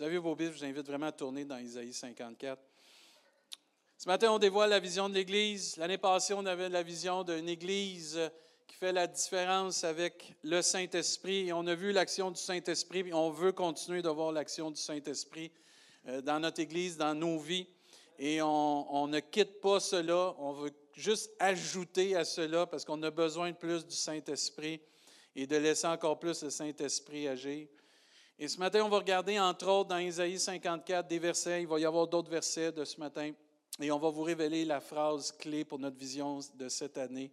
vous avez vos Bibles, je vous invite vraiment à tourner dans Isaïe 54. Ce matin, on dévoile la vision de l'Église. L'année passée, on avait la vision d'une Église qui fait la différence avec le Saint-Esprit. Et on a vu l'action du Saint-Esprit, et on veut continuer de voir l'action du Saint-Esprit euh, dans notre Église, dans nos vies. Et on, on, ne quitte pas cela, on veut juste ajouter à cela parce qu'on a besoin de plus du Saint-Esprit et de laisser encore plus le Saint-Esprit agir. Et ce matin, on va regarder entre autres dans Isaïe 54 des versets, il va y avoir d'autres versets de ce matin. Et on va vous révéler la phrase clé pour notre vision de cette année.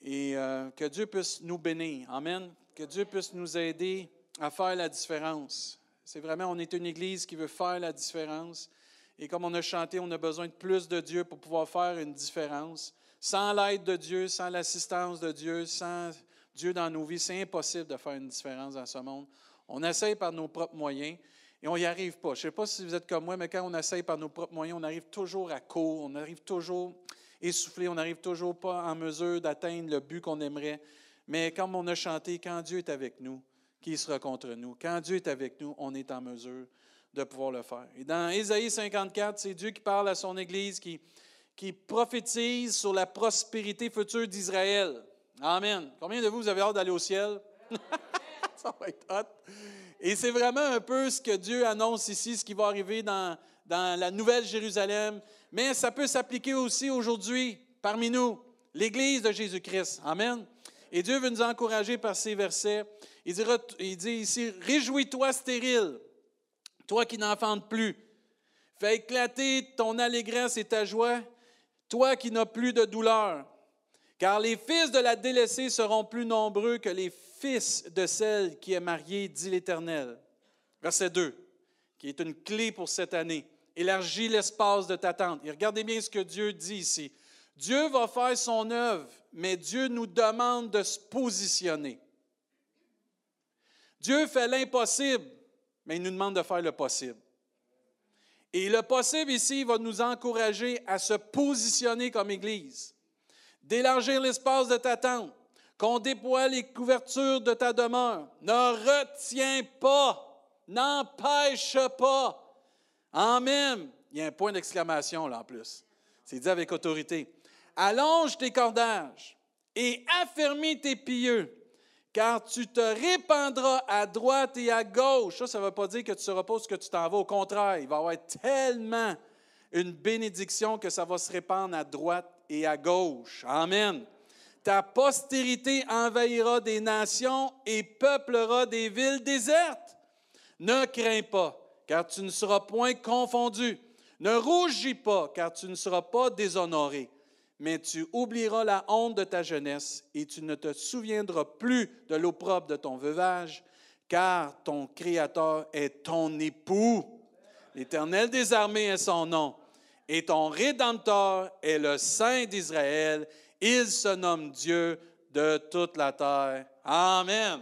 Et euh, que Dieu puisse nous bénir. Amen. Que Dieu puisse nous aider à faire la différence. C'est vraiment, on est une Église qui veut faire la différence. Et comme on a chanté, on a besoin de plus de Dieu pour pouvoir faire une différence. Sans l'aide de Dieu, sans l'assistance de Dieu, sans Dieu dans nos vies, c'est impossible de faire une différence dans ce monde. On essaye par nos propres moyens, et on n'y arrive pas. Je ne sais pas si vous êtes comme moi, mais quand on essaye par nos propres moyens, on arrive toujours à court, on arrive toujours essoufflé, on n'arrive toujours pas en mesure d'atteindre le but qu'on aimerait. Mais comme on a chanté, quand Dieu est avec nous, qui sera contre nous? Quand Dieu est avec nous, on est en mesure de pouvoir le faire. Et dans Ésaïe 54, c'est Dieu qui parle à son Église, qui, qui prophétise sur la prospérité future d'Israël. Amen. Combien de vous, vous avez hâte d'aller au ciel? Et c'est vraiment un peu ce que Dieu annonce ici, ce qui va arriver dans, la Nouvelle Jérusalem. Mais ça peut s'appliquer aussi aujourd'hui parmi nous, l'Église de Jésus-Christ. Amen. Et Dieu veut nous encourager par ces versets. Il dit ici, Réjouis-toi stérile, toi qui n'enfantes plus. Fais éclater ton allégresse et ta joie, toi qui n'as plus de douleur. Car les fils de la délaissée seront plus nombreux que les fils de celle qui est mariée, dit l'Éternel. Verset 2, qui est une clé pour cette année. Élargis l'espace de ta tente. Et regardez bien ce que Dieu dit ici. Dieu va faire son œuvre, mais Dieu nous demande de se positionner. Dieu fait l'impossible, mais il nous demande de faire le possible. Et le possible ici va nous encourager à se positionner comme Église, d'élargir l'espace de ta tente, qu'on déploie les couvertures de ta demeure. Ne retiens pas, n'empêche pas. Amen. Il y a un point d'exclamation là en plus. C'est dit avec autorité. Allonge tes cordages et affermis tes pieux, car tu te répandras à droite et à gauche. Ça, ça ne veut pas dire que tu pas ce que tu t'en vas. Au contraire, il va y avoir tellement une bénédiction que ça va se répandre à droite et à gauche. Amen. Ta postérité envahira des nations et peuplera des villes désertes. Ne crains pas, car tu ne seras point confondu. Ne rougis pas, car tu ne seras pas déshonoré. Mais tu oublieras la honte de ta jeunesse et tu ne te souviendras plus de l'opprobre de ton veuvage, car ton Créateur est ton époux. L'Éternel des armées est son nom, et ton Rédempteur est le Saint d'Israël il se nomme Dieu de toute la terre. Amen.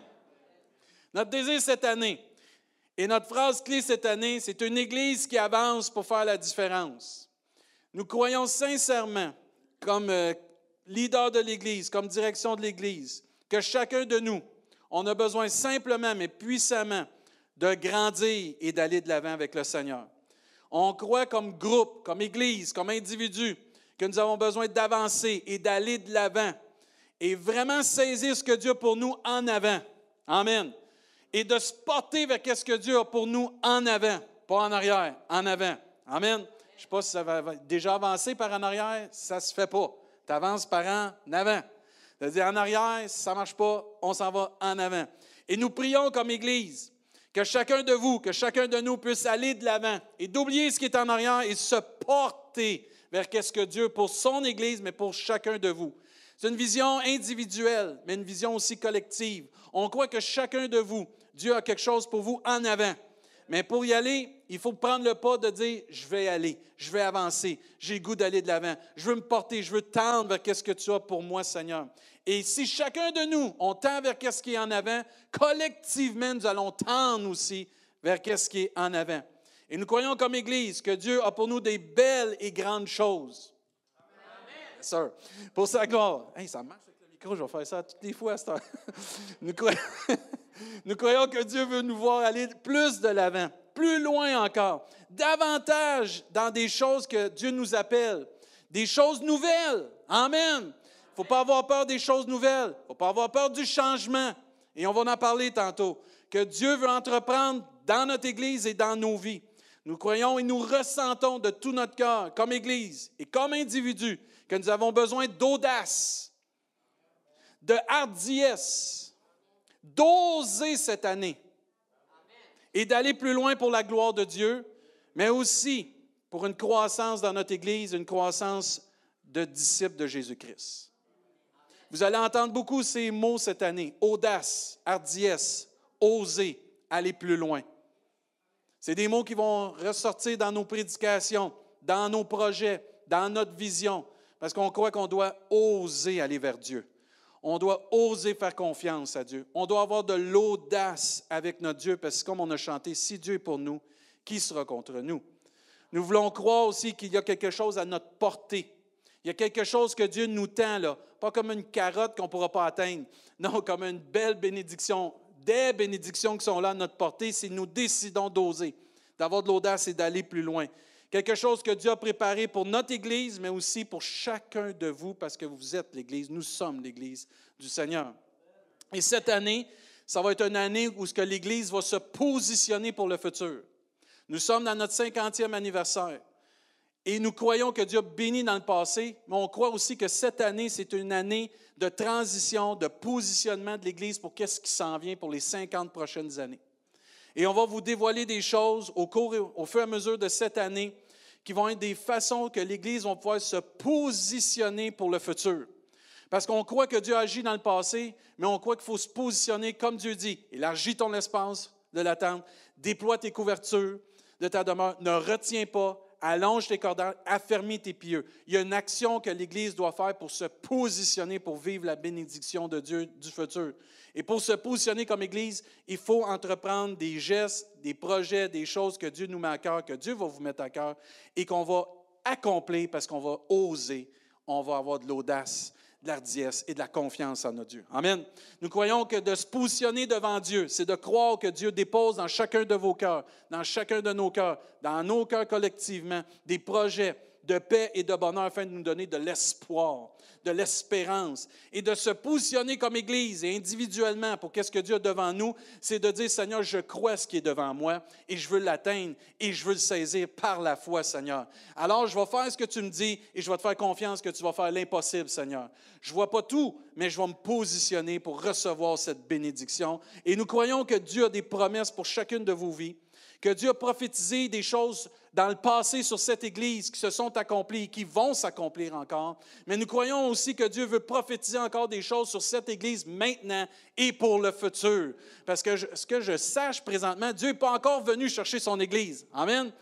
Notre désir cette année et notre phrase clé cette année, c'est une Église qui avance pour faire la différence. Nous croyons sincèrement, comme euh, leader de l'Église, comme direction de l'Église, que chacun de nous, on a besoin simplement, mais puissamment, de grandir et d'aller de l'avant avec le Seigneur. On croit comme groupe, comme Église, comme individu, que nous avons besoin d'avancer et d'aller de l'avant et vraiment saisir ce que Dieu a pour nous en avant. Amen. Et de se porter vers ce que Dieu a pour nous en avant, pas en arrière, en avant. Amen. Je ne sais pas si ça va déjà avancer par en arrière, ça ne se fait pas. Tu avances par en avant. C'est-à-dire en arrière, ça ne marche pas, on s'en va en avant. Et nous prions comme Église que chacun de vous, que chacun de nous puisse aller de l'avant et d'oublier ce qui est en arrière et se porter vers qu'est-ce que Dieu pour son Église, mais pour chacun de vous. C'est une vision individuelle, mais une vision aussi collective. On croit que chacun de vous, Dieu a quelque chose pour vous en avant. Mais pour y aller, il faut prendre le pas de dire, je vais aller, je vais avancer, j'ai goût d'aller de l'avant, je veux me porter, je veux tendre vers qu'est-ce que tu as pour moi, Seigneur. Et si chacun de nous, on tend vers qu'est-ce qui est en avant, collectivement, nous allons tendre aussi vers qu'est-ce qui est en avant. Et nous croyons comme Église que Dieu a pour nous des belles et grandes choses. Amen. Sir, pour sa gloire. Hey, ça marche avec le micro, je vais faire ça toutes les fois à nous, croyons, nous croyons que Dieu veut nous voir aller plus de l'avant plus loin encore, davantage dans des choses que Dieu nous appelle, des choses nouvelles. Amen. Il ne faut pas avoir peur des choses nouvelles. Il ne faut pas avoir peur du changement. Et on va en parler tantôt. Que Dieu veut entreprendre dans notre Église et dans nos vies. Nous croyons et nous ressentons de tout notre cœur, comme Église et comme individu, que nous avons besoin d'audace, de hardiesse, d'oser cette année et d'aller plus loin pour la gloire de Dieu, mais aussi pour une croissance dans notre Église, une croissance de disciples de Jésus-Christ. Vous allez entendre beaucoup ces mots cette année. Audace, hardiesse, oser, aller plus loin. C'est des mots qui vont ressortir dans nos prédications, dans nos projets, dans notre vision, parce qu'on croit qu'on doit oser aller vers Dieu. On doit oser faire confiance à Dieu. On doit avoir de l'audace avec notre Dieu, parce que comme on a chanté, si Dieu est pour nous, qui sera contre nous? Nous voulons croire aussi qu'il y a quelque chose à notre portée. Il y a quelque chose que Dieu nous tend, là, pas comme une carotte qu'on ne pourra pas atteindre, non, comme une belle bénédiction, des bénédictions qui sont là à notre portée si nous décidons d'oser, d'avoir de l'audace et d'aller plus loin. Quelque chose que Dieu a préparé pour notre Église, mais aussi pour chacun de vous, parce que vous êtes l'Église, nous sommes l'Église du Seigneur. Et cette année, ça va être une année où l'Église va se positionner pour le futur. Nous sommes dans notre 50e anniversaire. Et nous croyons que Dieu a béni dans le passé, mais on croit aussi que cette année, c'est une année de transition, de positionnement de l'Église pour qu'est-ce qui s'en vient pour les 50 prochaines années. Et on va vous dévoiler des choses au, cours, au fur et à mesure de cette année qui vont être des façons que l'Église va pouvoir se positionner pour le futur. Parce qu'on croit que Dieu agit dans le passé, mais on croit qu'il faut se positionner comme Dieu dit. Élargis ton espace de l'attente, déploie tes couvertures de ta demeure, ne retiens pas, allonge tes cordons, affermis tes pieux. Il y a une action que l'Église doit faire pour se positionner, pour vivre la bénédiction de Dieu du futur. Et pour se positionner comme Église, il faut entreprendre des gestes, des projets, des choses que Dieu nous met à cœur, que Dieu va vous mettre à cœur et qu'on va accomplir parce qu'on va oser, on va avoir de l'audace, de l'ardiesse et de la confiance en notre Dieu. Amen. Nous croyons que de se positionner devant Dieu, c'est de croire que Dieu dépose dans chacun de vos cœurs, dans chacun de nos cœurs, dans nos cœurs collectivement, des projets de paix et de bonheur afin de nous donner de l'espoir de l'espérance et de se positionner comme Église et individuellement pour qu'est-ce que Dieu a devant nous, c'est de dire, Seigneur, je crois ce qui est devant moi et je veux l'atteindre et je veux le saisir par la foi, Seigneur. Alors, je vais faire ce que tu me dis et je vais te faire confiance que tu vas faire l'impossible, Seigneur. Je ne vois pas tout, mais je vais me positionner pour recevoir cette bénédiction. Et nous croyons que Dieu a des promesses pour chacune de vos vies, que Dieu a prophétisé des choses dans le passé sur cette Église qui se sont accomplies et qui vont s'accomplir encore. Mais nous croyons aussi que Dieu veut prophétiser encore des choses sur cette Église maintenant et pour le futur. Parce que ce que je sache présentement, Dieu n'est pas encore venu chercher son Église. Amen.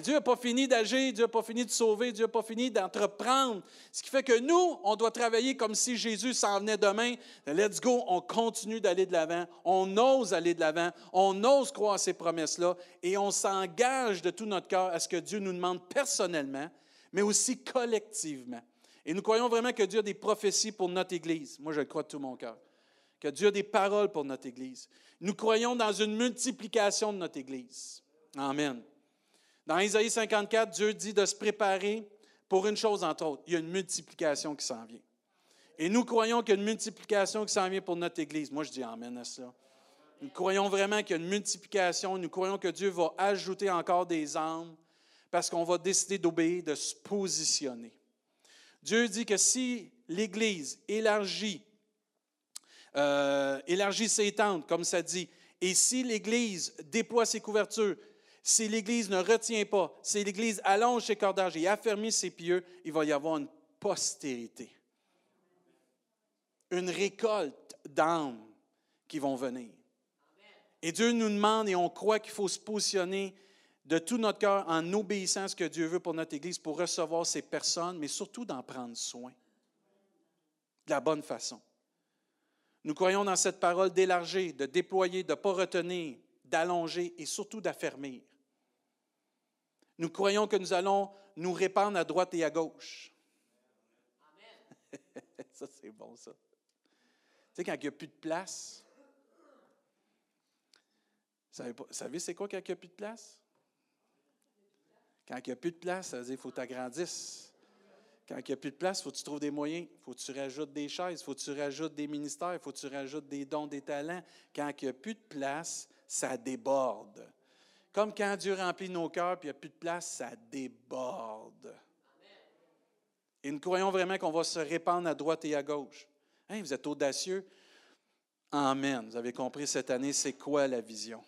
Dieu n'a pas fini d'agir, Dieu n'a pas fini de sauver, Dieu n'a pas fini d'entreprendre. Ce qui fait que nous, on doit travailler comme si Jésus s'en venait demain. Let's go, on continue d'aller de l'avant, on ose aller de l'avant, on ose croire à ces promesses-là et on s'engage de tout notre cœur à ce que Dieu nous demande personnellement, mais aussi collectivement. Et nous croyons vraiment que Dieu a des prophéties pour notre Église. Moi, je le crois de tout mon cœur. Que Dieu a des paroles pour notre Église. Nous croyons dans une multiplication de notre Église. Amen. Dans Isaïe 54, Dieu dit de se préparer pour une chose entre autres. Il y a une multiplication qui s'en vient. Et nous croyons qu'il y a une multiplication qui s'en vient pour notre Église. Moi, je dis Amen à cela. Nous croyons vraiment qu'il y a une multiplication. Nous croyons que Dieu va ajouter encore des âmes parce qu'on va décider d'obéir, de se positionner. Dieu dit que si l'Église élargit, euh, élargit ses tentes, comme ça dit, et si l'Église déploie ses couvertures, si l'Église ne retient pas, si l'Église allonge ses cordages et affermit ses pieux, il va y avoir une postérité. Une récolte d'âmes qui vont venir. Et Dieu nous demande et on croit qu'il faut se positionner de tout notre cœur en obéissant à ce que Dieu veut pour notre Église, pour recevoir ces personnes, mais surtout d'en prendre soin de la bonne façon. Nous croyons dans cette parole d'élargir, de déployer, de ne pas retenir, d'allonger et surtout d'affermir. Nous croyons que nous allons nous répandre à droite et à gauche. ça, c'est bon, ça. Tu sais, quand il n'y a plus de place, vous savez, c'est quoi quand il n'y a plus de place? Quand il n'y a plus de place, ça veut dire qu'il faut que tu agrandisses. Quand il n'y a plus de place, il faut que tu trouves des moyens. Il faut que tu rajoutes des chaises, il faut que tu rajoutes des ministères, il faut que tu rajoutes des dons, des talents. Quand il n'y a plus de place, ça déborde. Comme quand Dieu remplit nos cœurs, puis il n'y a plus de place, ça déborde. Et nous croyons vraiment qu'on va se répandre à droite et à gauche. Hein, vous êtes audacieux? Amen. Vous avez compris cette année, c'est quoi la vision?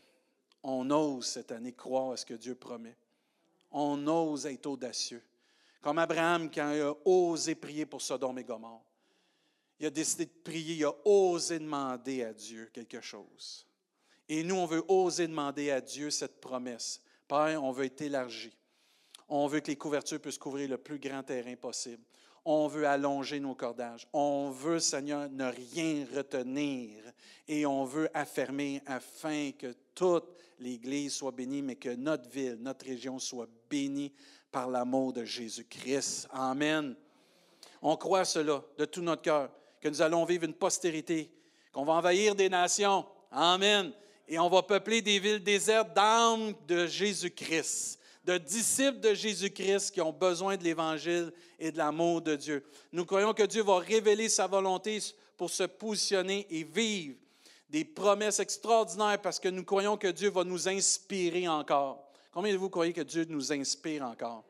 On ose cette année croire à ce que Dieu promet. On ose être audacieux. Comme Abraham, quand il a osé prier pour Sodome et Gomorre. Il a décidé de prier, il a osé demander à Dieu quelque chose. Et nous, on veut oser demander à Dieu cette promesse. Père, on veut être élargi. On veut que les couvertures puissent couvrir le plus grand terrain possible. On veut allonger nos cordages. On veut, Seigneur, ne rien retenir. Et on veut affermer afin que toute l'Église soit bénie, mais que notre ville, notre région soit bénie par l'amour de Jésus-Christ. Amen. On croit cela de tout notre cœur, que nous allons vivre une postérité, qu'on va envahir des nations. Amen. Et on va peupler des villes désertes d'âmes de Jésus-Christ de disciples de Jésus-Christ qui ont besoin de l'Évangile et de l'amour de Dieu. Nous croyons que Dieu va révéler sa volonté pour se positionner et vivre des promesses extraordinaires parce que nous croyons que Dieu va nous inspirer encore. Combien de vous croyez que Dieu nous inspire encore?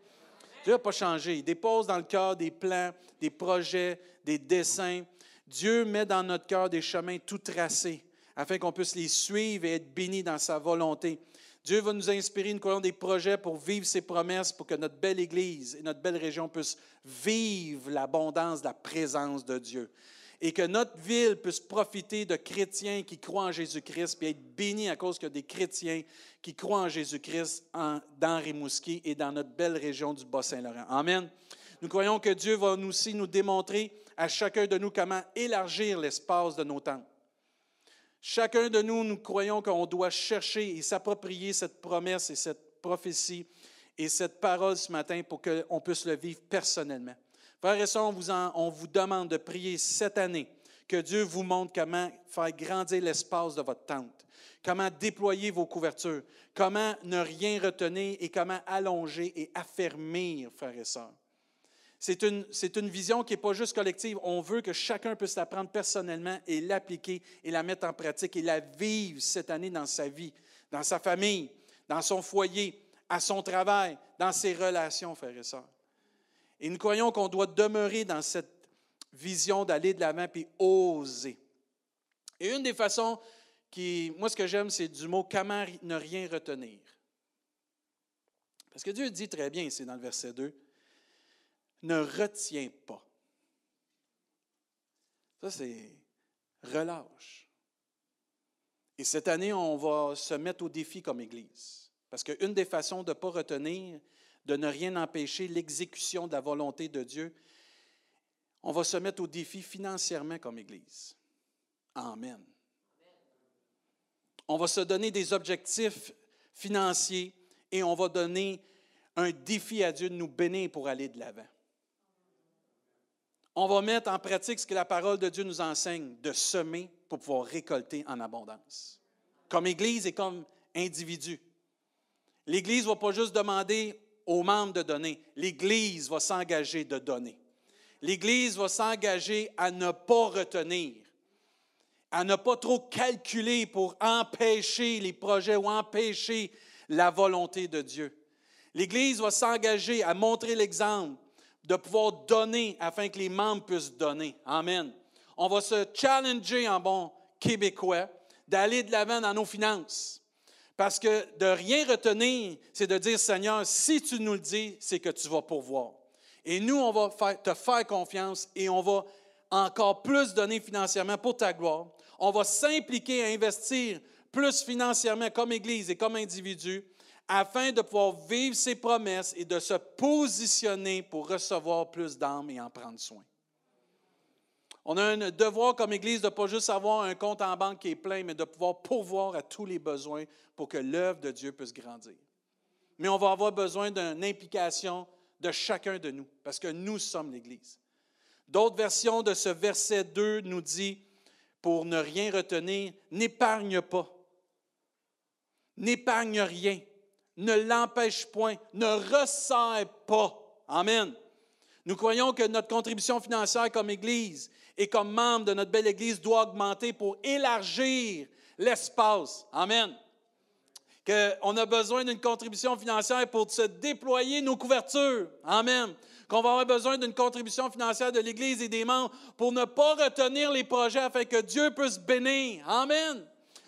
Dieu n'a pas changé. Il dépose dans le cœur des plans, des projets, des dessins. Dieu met dans notre cœur des chemins tout tracés afin qu'on puisse les suivre et être bénis dans sa volonté. Dieu va nous inspirer, nous croyons des projets pour vivre ses promesses, pour que notre belle Église et notre belle région puissent vivre l'abondance de la présence de Dieu. Et que notre ville puisse profiter de chrétiens qui croient en Jésus-Christ, puis être bénis à cause que des chrétiens qui croient en Jésus-Christ dans Rimouski et dans notre belle région du Bas-Saint-Laurent. Amen. Nous croyons que Dieu va aussi nous démontrer à chacun de nous comment élargir l'espace de nos temps. Chacun de nous, nous croyons qu'on doit chercher et s'approprier cette promesse et cette prophétie et cette parole ce matin pour qu'on puisse le vivre personnellement. Frères et sœurs, on vous, demande de prier cette année que Dieu vous montre comment faire grandir l'espace de votre tente, comment déployer vos couvertures, comment ne rien retenir et comment allonger et affermir, frères et sœurs. C'est une, vision qui n'est pas juste collective. On veut que chacun puisse l'apprendre personnellement et l'appliquer et la mettre en pratique et la vivre cette année dans sa vie, dans sa famille, dans son foyer, à son travail, dans ses relations, frères et sœurs. Et nous croyons qu'on doit demeurer dans cette vision d'aller de l'avant et oser. Et une des façons qui, moi, ce que j'aime, c'est du mot comment ne rien retenir. Parce que Dieu dit très bien, c'est dans le verset 2, ne retiens pas. Ça, c'est relâche. Et cette année, on va se mettre au défi comme Église. Parce qu'une des façons de ne pas retenir, de ne rien empêcher l'exécution de la volonté de Dieu, on va se mettre au défi financièrement comme Église. Amen. On va se donner des objectifs financiers et on va donner un défi à Dieu de nous bénir pour aller de l'avant on va mettre en pratique ce que la parole de Dieu nous enseigne, de semer pour pouvoir récolter en abondance, comme Église et comme individu. L'Église ne va pas juste demander aux membres de donner, l'Église va s'engager de donner. L'Église va s'engager à ne pas retenir, à ne pas trop calculer pour empêcher les projets ou empêcher la volonté de Dieu. L'Église va s'engager à montrer l'exemple de pouvoir donner afin que les membres puissent donner. Amen. On va se challenger en bon québécois d'aller de l'avant dans nos finances. Parce que de rien retenir, c'est de dire, Seigneur, si tu nous le dis, c'est que tu vas pourvoir. Et nous, on va te faire confiance et on va encore plus donner financièrement pour ta gloire. On va s'impliquer à investir plus financièrement comme Église et comme individu afin de pouvoir vivre ses promesses et de se positionner pour recevoir plus d'âmes et en prendre soin. On a un devoir comme Église de ne pas juste avoir un compte en banque qui est plein, mais de pouvoir pourvoir à tous les besoins pour que l'œuvre de Dieu puisse grandir. Mais on va avoir besoin d'une implication de chacun de nous, parce que nous sommes l'Église. D'autres versions de ce verset 2 nous dit, pour ne rien retenir, n'épargne pas. N'épargne rien ne l'empêche point, ne resserre pas. Amen. Nous croyons que notre contribution financière comme Église et comme membre de notre belle Église doit augmenter pour élargir l'espace. Amen. Qu'on a besoin d'une contribution financière pour se déployer nos couvertures. Amen. Qu'on va avoir besoin d'une contribution financière de l'Église et des membres pour ne pas retenir les projets afin que Dieu puisse bénir. Amen.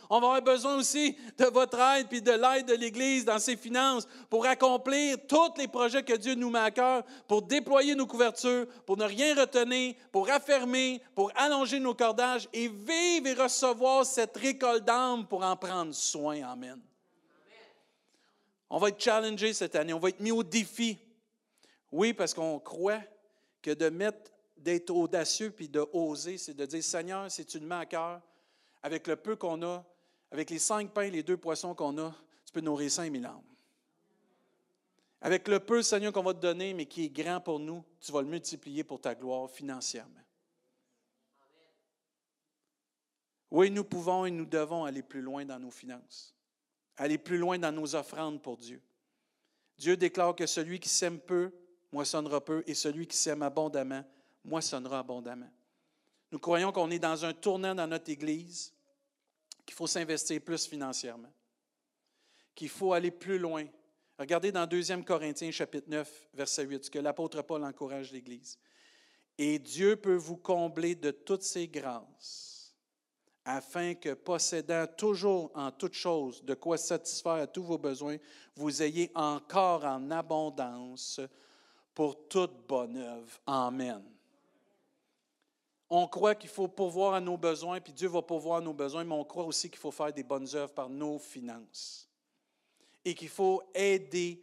On va avoir besoin aussi de votre aide puis de l'aide de l'Église dans ses finances pour accomplir tous les projets que Dieu nous met à cœur, pour déployer nos couvertures, pour ne rien retenir, pour affermer, pour allonger nos cordages et vivre et recevoir cette récolte d'âme pour en prendre soin. Amen. On va être challengé cette année, on va être mis au défi. Oui, parce qu'on croit que de mettre, d'être audacieux puis de oser, c'est de dire Seigneur, si tu nous mets à cœur, avec le peu qu'on a, avec les cinq pains et les deux poissons qu'on a, tu peux nourrir cinq mille âmes. Avec le peu, Seigneur, qu'on va te donner, mais qui est grand pour nous, tu vas le multiplier pour ta gloire financièrement. Oui, nous pouvons et nous devons aller plus loin dans nos finances, aller plus loin dans nos offrandes pour Dieu. Dieu déclare que celui qui sème peu, moissonnera peu, et celui qui sème abondamment, moissonnera abondamment. Nous croyons qu'on est dans un tournant dans notre Église qu'il faut s'investir plus financièrement, qu'il faut aller plus loin. Regardez dans 2 Corinthiens chapitre 9, verset 8, ce que l'apôtre Paul encourage l'Église. Et Dieu peut vous combler de toutes ses grâces, afin que, possédant toujours en toutes choses de quoi satisfaire à tous vos besoins, vous ayez encore en abondance pour toute bonne œuvre. Amen. On croit qu'il faut pourvoir à nos besoins, puis Dieu va pourvoir à nos besoins, mais on croit aussi qu'il faut faire des bonnes œuvres par nos finances. Et qu'il faut aider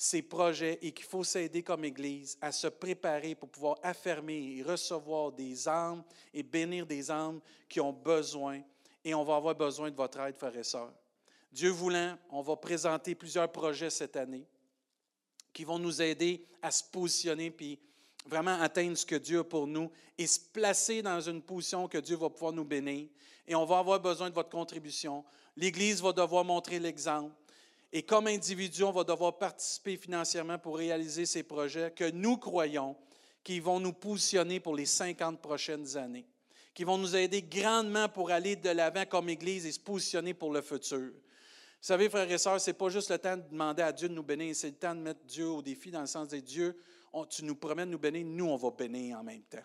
ces projets et qu'il faut s'aider comme Église à se préparer pour pouvoir affermer et recevoir des âmes et bénir des âmes qui ont besoin. Et on va avoir besoin de votre aide, frères et sœurs. Dieu voulant, on va présenter plusieurs projets cette année qui vont nous aider à se positionner puis vraiment atteindre ce que Dieu a pour nous et se placer dans une position que Dieu va pouvoir nous bénir. Et on va avoir besoin de votre contribution. L'Église va devoir montrer l'exemple. Et comme individu, on va devoir participer financièrement pour réaliser ces projets que nous croyons qui vont nous positionner pour les 50 prochaines années, qui vont nous aider grandement pour aller de l'avant comme Église et se positionner pour le futur. Vous savez, frères et sœurs, ce n'est pas juste le temps de demander à Dieu de nous bénir, c'est le temps de mettre Dieu au défi dans le sens de Tu nous promets de nous bénir, nous, on va bénir en même temps.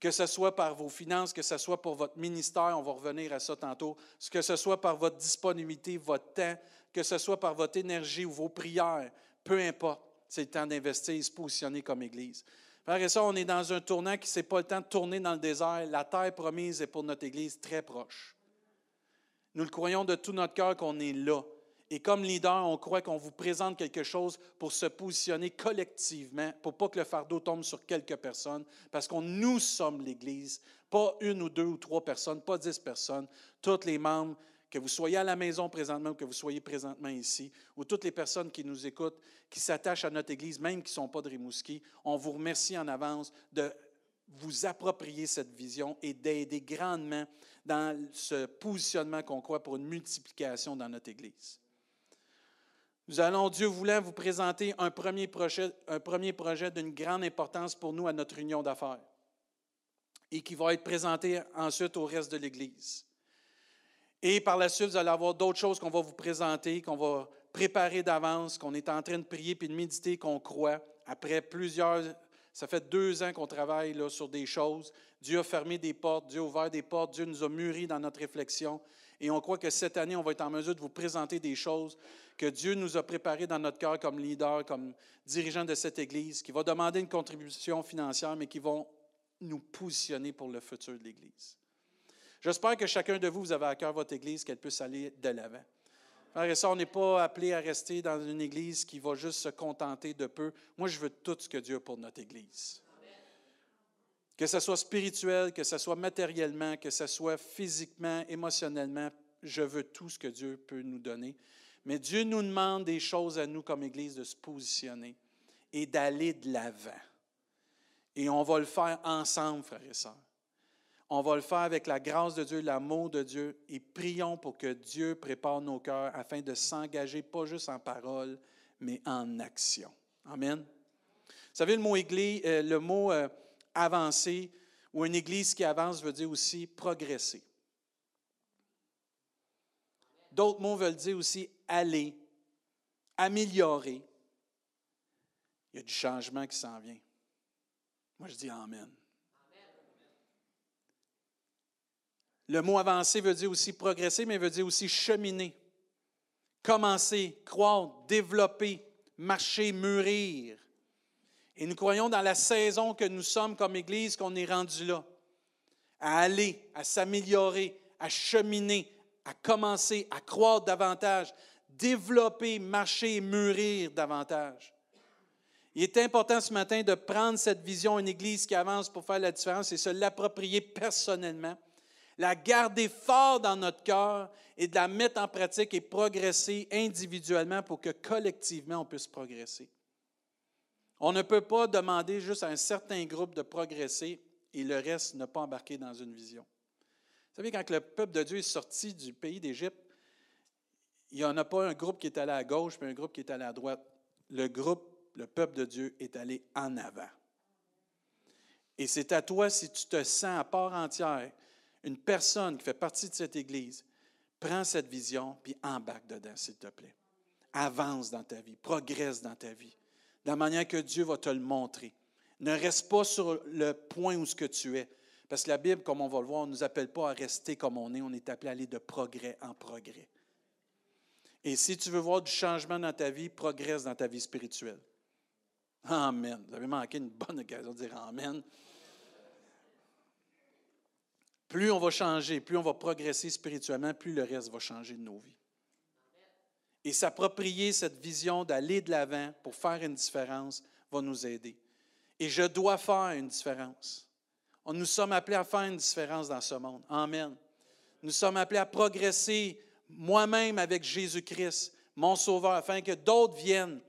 Que ce soit par vos finances, que ce soit pour votre ministère, on va revenir à ça tantôt, que ce soit par votre disponibilité, votre temps, que ce soit par votre énergie ou vos prières, peu importe, c'est le temps d'investir et se positionner comme Église. Frère et ça, on est dans un tournant qui n'est pas le temps de tourner dans le désert. La terre promise est pour notre Église très proche. Nous le croyons de tout notre cœur qu'on est là. Et comme leader, on croit qu'on vous présente quelque chose pour se positionner collectivement, pour pas que le fardeau tombe sur quelques personnes, parce que nous sommes l'Église, pas une ou deux ou trois personnes, pas dix personnes, tous les membres, que vous soyez à la maison présentement ou que vous soyez présentement ici, ou toutes les personnes qui nous écoutent, qui s'attachent à notre Église, même qui ne sont pas de Rimouski, on vous remercie en avance de vous approprier cette vision et d'aider grandement dans ce positionnement qu'on croit pour une multiplication dans notre Église. Nous allons, Dieu voulant, vous présenter un premier projet, un premier projet d'une grande importance pour nous à notre union d'affaires et qui va être présenté ensuite au reste de l'Église. Et par la suite, vous allez avoir d'autres choses qu'on va vous présenter, qu'on va préparer d'avance, qu'on est en train de prier puis de méditer, qu'on croit. Après plusieurs, ça fait deux ans qu'on travaille là, sur des choses. Dieu a fermé des portes, Dieu a ouvert des portes, Dieu nous a mûris dans notre réflexion. Et on croit que cette année, on va être en mesure de vous présenter des choses que Dieu nous a préparées dans notre cœur comme leader, comme dirigeant de cette Église, qui va demander une contribution financière, mais qui vont nous positionner pour le futur de l'Église. J'espère que chacun de vous, vous avez à cœur votre Église, qu'elle puisse aller de l'avant. Et ça, on n'est pas appelé à rester dans une Église qui va juste se contenter de peu. Moi, je veux tout ce que Dieu a pour notre Église. Que ce soit spirituel, que ce soit matériellement, que ce soit physiquement, émotionnellement, je veux tout ce que Dieu peut nous donner. Mais Dieu nous demande des choses à nous comme Église de se positionner et d'aller de l'avant. Et on va le faire ensemble, frères et sœurs. On va le faire avec la grâce de Dieu, l'amour de Dieu, et prions pour que Dieu prépare nos cœurs afin de s'engager, pas juste en parole, mais en action. Amen. Vous savez, le mot, église, euh, le mot euh, avancer ou une église qui avance veut dire aussi progresser. D'autres mots veulent dire aussi aller, améliorer. Il y a du changement qui s'en vient. Moi, je dis Amen. Le mot avancer veut dire aussi progresser, mais veut dire aussi cheminer, commencer, croître, développer, marcher, mûrir. Et nous croyons dans la saison que nous sommes comme Église qu'on est rendu là, à aller, à s'améliorer, à cheminer, à commencer, à croître davantage, développer, marcher mûrir davantage. Il est important ce matin de prendre cette vision, une Église qui avance pour faire la différence et se l'approprier personnellement, la garder fort dans notre cœur et de la mettre en pratique et progresser individuellement pour que collectivement on puisse progresser. On ne peut pas demander juste à un certain groupe de progresser et le reste ne pas embarquer dans une vision. Vous savez, quand le peuple de Dieu est sorti du pays d'Égypte, il n'y en a pas un groupe qui est allé à gauche et un groupe qui est allé à droite. Le groupe, le peuple de Dieu est allé en avant. Et c'est à toi, si tu te sens à part entière, une personne qui fait partie de cette Église, prends cette vision puis embarque dedans, s'il te plaît. Avance dans ta vie, progresse dans ta vie de la manière que Dieu va te le montrer. Ne reste pas sur le point où ce que tu es. Parce que la Bible, comme on va le voir, ne nous appelle pas à rester comme on est, on est appelé à aller de progrès en progrès. Et si tu veux voir du changement dans ta vie, progresse dans ta vie spirituelle. Amen. Vous avez manqué une bonne occasion de dire Amen. Plus on va changer, plus on va progresser spirituellement, plus le reste va changer de nos vies et s'approprier cette vision d'aller de l'avant pour faire une différence va nous aider. Et je dois faire une différence. Nous sommes appelés à faire une différence dans ce monde. Amen. Nous sommes appelés à progresser moi-même avec Jésus-Christ, mon Sauveur, afin que d'autres viennent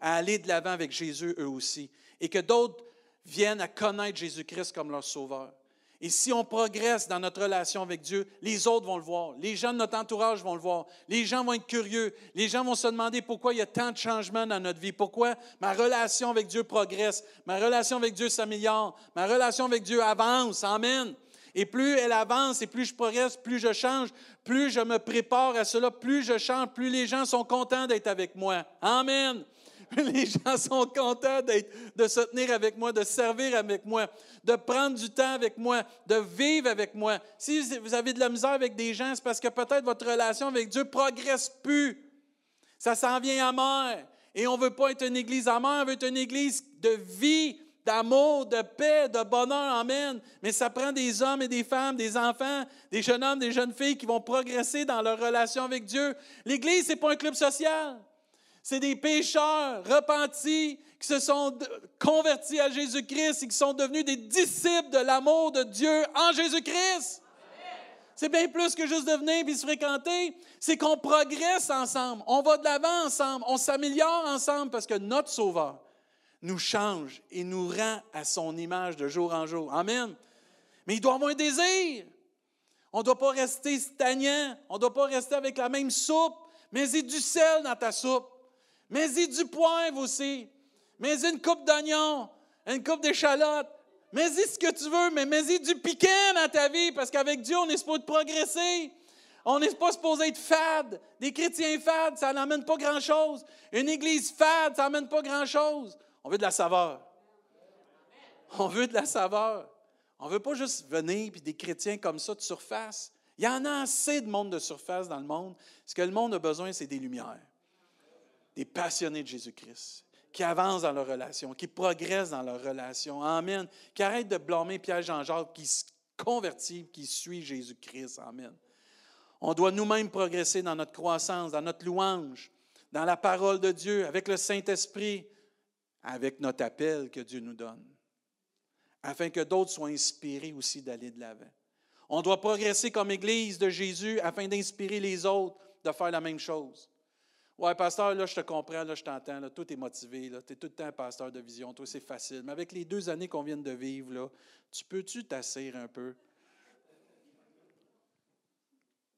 à aller de l'avant avec Jésus eux aussi, et que d'autres viennent à connaître Jésus-Christ comme leur Sauveur. Et si on progresse dans notre relation avec Dieu, les autres vont le voir. Les gens de notre entourage vont le voir. Les gens vont être curieux. Les gens vont se demander pourquoi il y a tant de changements dans notre vie. Pourquoi ma relation avec Dieu progresse. Ma relation avec Dieu s'améliore. Ma relation avec Dieu avance. Amen. Et plus elle avance et plus je progresse, plus je change, plus je me prépare à cela, plus je change, plus les gens sont contents d'être avec moi. Amen. Les gens sont contents de se tenir avec moi, de servir avec moi, de prendre du temps avec moi, de vivre avec moi. Si vous avez de la misère avec des gens, c'est parce que peut-être votre relation avec Dieu ne progresse plus. Ça s'en vient à mort. Et on ne veut pas être une église à mort, on veut être une église de vie, d'amour, de paix, de bonheur. Amen. Mais ça prend des hommes et des femmes, des enfants, des jeunes hommes, des jeunes filles qui vont progresser dans leur relation avec Dieu. L'Église, ce n'est pas un club social. C'est des pécheurs repentis qui se sont convertis à Jésus-Christ et qui sont devenus des disciples de l'amour de Dieu en Jésus-Christ. C'est bien plus que juste de venir se fréquenter. C'est qu'on progresse ensemble. On va de l'avant ensemble. On s'améliore ensemble parce que notre Sauveur nous change et nous rend à son image de jour en jour. Amen. Mais il doit avoir un désir. On ne doit pas rester stagnant. On ne doit pas rester avec la même soupe. Mais a du sel dans ta soupe. Mets-y du poivre aussi. Mets-y une coupe d'oignon, une coupe d'échalote. Mets-y ce que tu veux, mais mets-y du piquant dans ta vie, parce qu'avec Dieu, on est supposé progresser. On n'est pas supposé être fade. Des chrétiens fades, ça n'amène pas grand-chose. Une église fade, ça n'amène pas grand-chose. On veut de la saveur. On veut de la saveur. On ne veut pas juste venir puis des chrétiens comme ça de surface. Il y en a assez de monde de surface dans le monde. Ce que le monde a besoin, c'est des lumières des passionnés de Jésus-Christ, qui avancent dans leur relation, qui progressent dans leur relation. Amen. Qui arrêtent de blâmer Pierre-Jean-Jacques, qui se convertit, qui suit Jésus-Christ. Amen. On doit nous-mêmes progresser dans notre croissance, dans notre louange, dans la parole de Dieu, avec le Saint-Esprit, avec notre appel que Dieu nous donne, afin que d'autres soient inspirés aussi d'aller de l'avant. On doit progresser comme Église de Jésus afin d'inspirer les autres de faire la même chose. Ouais, pasteur, là, je te comprends, là, je t'entends, là, tout est motivé, là, tu es tout le temps pasteur de vision, toi, c'est facile. Mais avec les deux années qu'on vient de vivre, tu peux-tu t'asseoir un peu?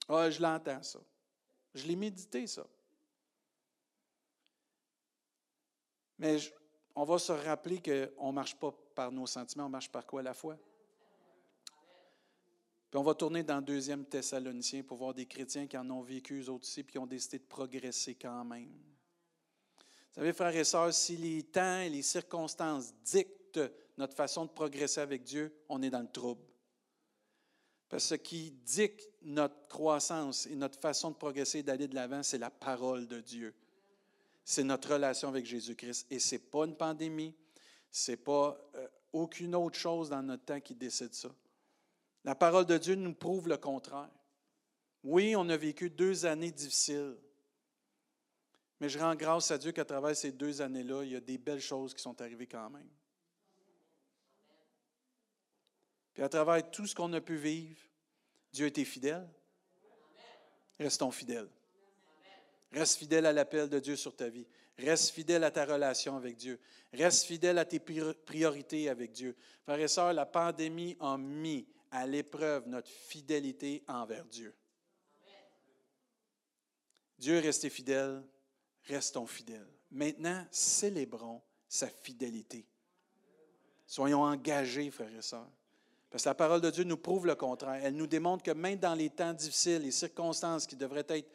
Ah, je l'entends, ça. Je l'ai médité, ça. Mais on va se rappeler qu'on ne marche pas par nos sentiments, on marche par quoi? La foi? On va tourner dans le deuxième Thessaloniciens pour voir des chrétiens qui en ont vécu eux aussi, puis qui ont décidé de progresser quand même. Vous savez, frères et sœurs, si les temps et les circonstances dictent notre façon de progresser avec Dieu, on est dans le trouble. Parce que ce qui dicte notre croissance et notre façon de progresser et d'aller de l'avant, c'est la parole de Dieu. C'est notre relation avec Jésus-Christ. Et ce n'est pas une pandémie, ce n'est pas euh, aucune autre chose dans notre temps qui décide ça. La parole de Dieu nous prouve le contraire. Oui, on a vécu deux années difficiles, mais je rends grâce à Dieu qu'à travers ces deux années-là, il y a des belles choses qui sont arrivées quand même. Puis à travers tout ce qu'on a pu vivre, Dieu a été fidèle. Restons fidèles. Reste fidèle à l'appel de Dieu sur ta vie. Reste fidèle à ta relation avec Dieu. Reste fidèle à tes priorités avec Dieu. Frères et sœurs, la pandémie a mis à l'épreuve notre fidélité envers Dieu. Dieu est resté fidèle, restons fidèles. Maintenant, célébrons sa fidélité. Soyons engagés, frères et sœurs. Parce que la parole de Dieu nous prouve le contraire. Elle nous démontre que même dans les temps difficiles, les circonstances qui devraient être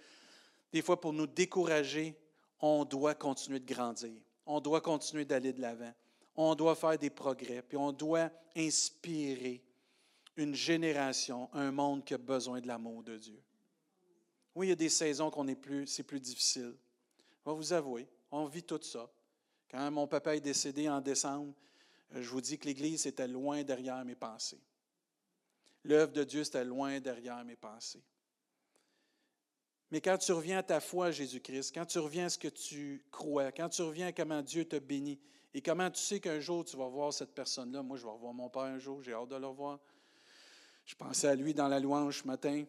des fois pour nous décourager, on doit continuer de grandir. On doit continuer d'aller de l'avant. On doit faire des progrès. Puis on doit inspirer une génération, un monde qui a besoin de l'amour de Dieu. Oui, il y a des saisons qu'on est plus, c'est plus difficile. Je vais vous avouer, on vit tout ça. Quand mon papa est décédé en décembre, je vous dis que l'Église était loin derrière mes pensées. L'œuvre de Dieu, était loin derrière mes pensées. Mais quand tu reviens à ta foi à Jésus-Christ, quand tu reviens à ce que tu crois, quand tu reviens à comment Dieu te bénit, et comment tu sais qu'un jour tu vas voir cette personne-là, moi je vais revoir mon Père un jour, j'ai hâte de le revoir. Je pensais à lui dans la louange ce matin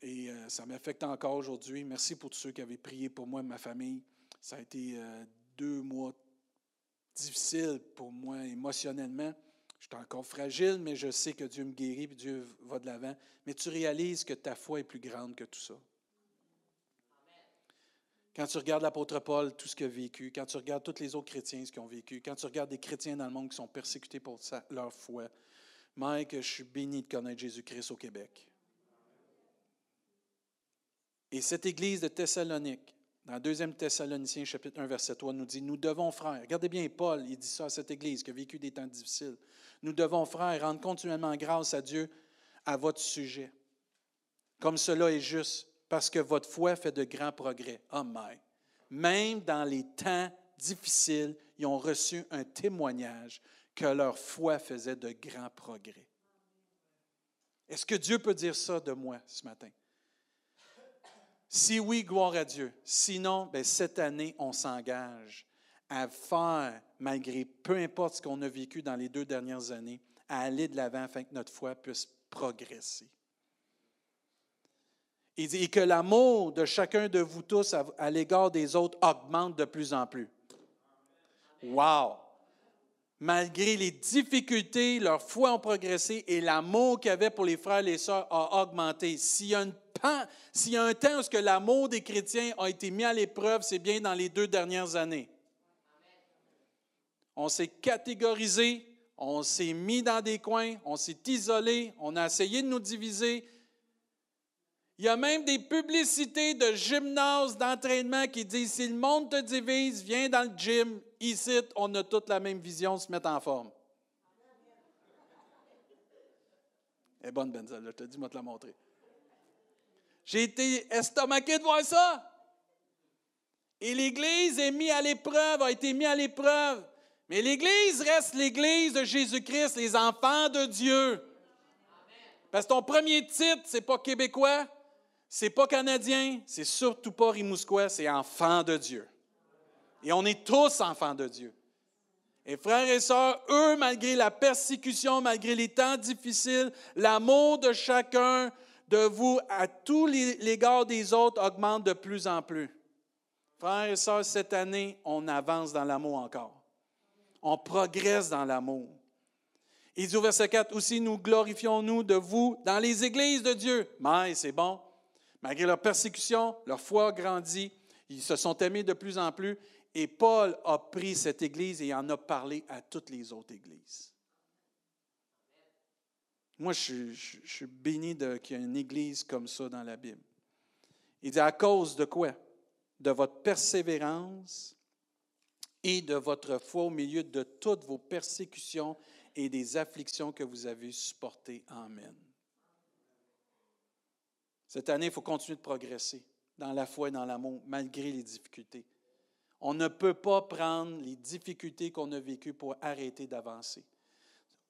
et euh, ça m'affecte encore aujourd'hui. Merci pour tous ceux qui avaient prié pour moi et ma famille. Ça a été euh, deux mois difficile pour moi émotionnellement. Je suis encore fragile, mais je sais que Dieu me guérit et Dieu va de l'avant. Mais tu réalises que ta foi est plus grande que tout ça. Quand tu regardes l'apôtre Paul, tout ce qu'il a vécu, quand tu regardes tous les autres chrétiens, ce qu'ils ont vécu, quand tu regardes des chrétiens dans le monde qui sont persécutés pour leur foi, Mike, je suis béni de connaître Jésus-Christ au Québec. Et cette église de Thessalonique, dans 2 Thessaloniciens, chapitre 1, verset 3, nous dit, nous devons, frères, regardez bien Paul, il dit ça à cette Église qui a vécu des temps difficiles, nous devons, frères, rendre continuellement grâce à Dieu à votre sujet, comme cela est juste, parce que votre foi fait de grands progrès. Amen. Même dans les temps difficiles, ils ont reçu un témoignage que leur foi faisait de grands progrès. Est-ce que Dieu peut dire ça de moi ce matin? Si oui, gloire à Dieu. Sinon, ben, cette année, on s'engage à faire, malgré peu importe ce qu'on a vécu dans les deux dernières années, à aller de l'avant afin que notre foi puisse progresser. Et que l'amour de chacun de vous tous à, l'égard des autres augmente de plus en plus. Wow! Malgré les difficultés, leur foi a progressé et l'amour qu'il y avait pour les frères et les sœurs a augmenté. S'il y a un temps où l'amour des chrétiens a été mis à l'épreuve, c'est bien dans les deux dernières années. On s'est catégorisé, on s'est mis dans des coins, on s'est isolé, on a essayé de nous diviser. Il y a même des publicités de gymnase, d'entraînement qui disent si le monde te divise, viens dans le gym. Ici, on a toute la même vision, se mettre en forme. Elle bonne, Benzel, je te dis, moi te la montrer. J'ai été estomaqué de voir ça. Et l'Église est mise à l'épreuve, a été mise à l'épreuve. Mais l'Église reste l'Église de Jésus-Christ, les enfants de Dieu. Parce que ton premier titre, c'est pas québécois, c'est pas canadien, c'est surtout pas rimousquois, c'est enfant de Dieu. Et on est tous enfants de Dieu. Et frères et sœurs, eux, malgré la persécution, malgré les temps difficiles, l'amour de chacun de vous à tous les gars des autres augmente de plus en plus. Frères et sœurs, cette année, on avance dans l'amour encore. On progresse dans l'amour. Il dit au verset 4, aussi nous glorifions-nous de vous dans les églises de Dieu. Mais c'est bon. Malgré leur persécution, leur foi a grandi. Ils se sont aimés de plus en plus. Et Paul a pris cette Église et en a parlé à toutes les autres Églises. Moi, je, suis béni qu'il y ait une Église comme ça dans la Bible. Il dit à cause de quoi? De votre persévérance et de votre foi au milieu de toutes vos persécutions et des afflictions que vous avez supportées. Amen. Cette année, il faut continuer de progresser dans la foi et dans l'amour, malgré les difficultés. On ne peut pas prendre les difficultés qu'on a vécues pour arrêter d'avancer.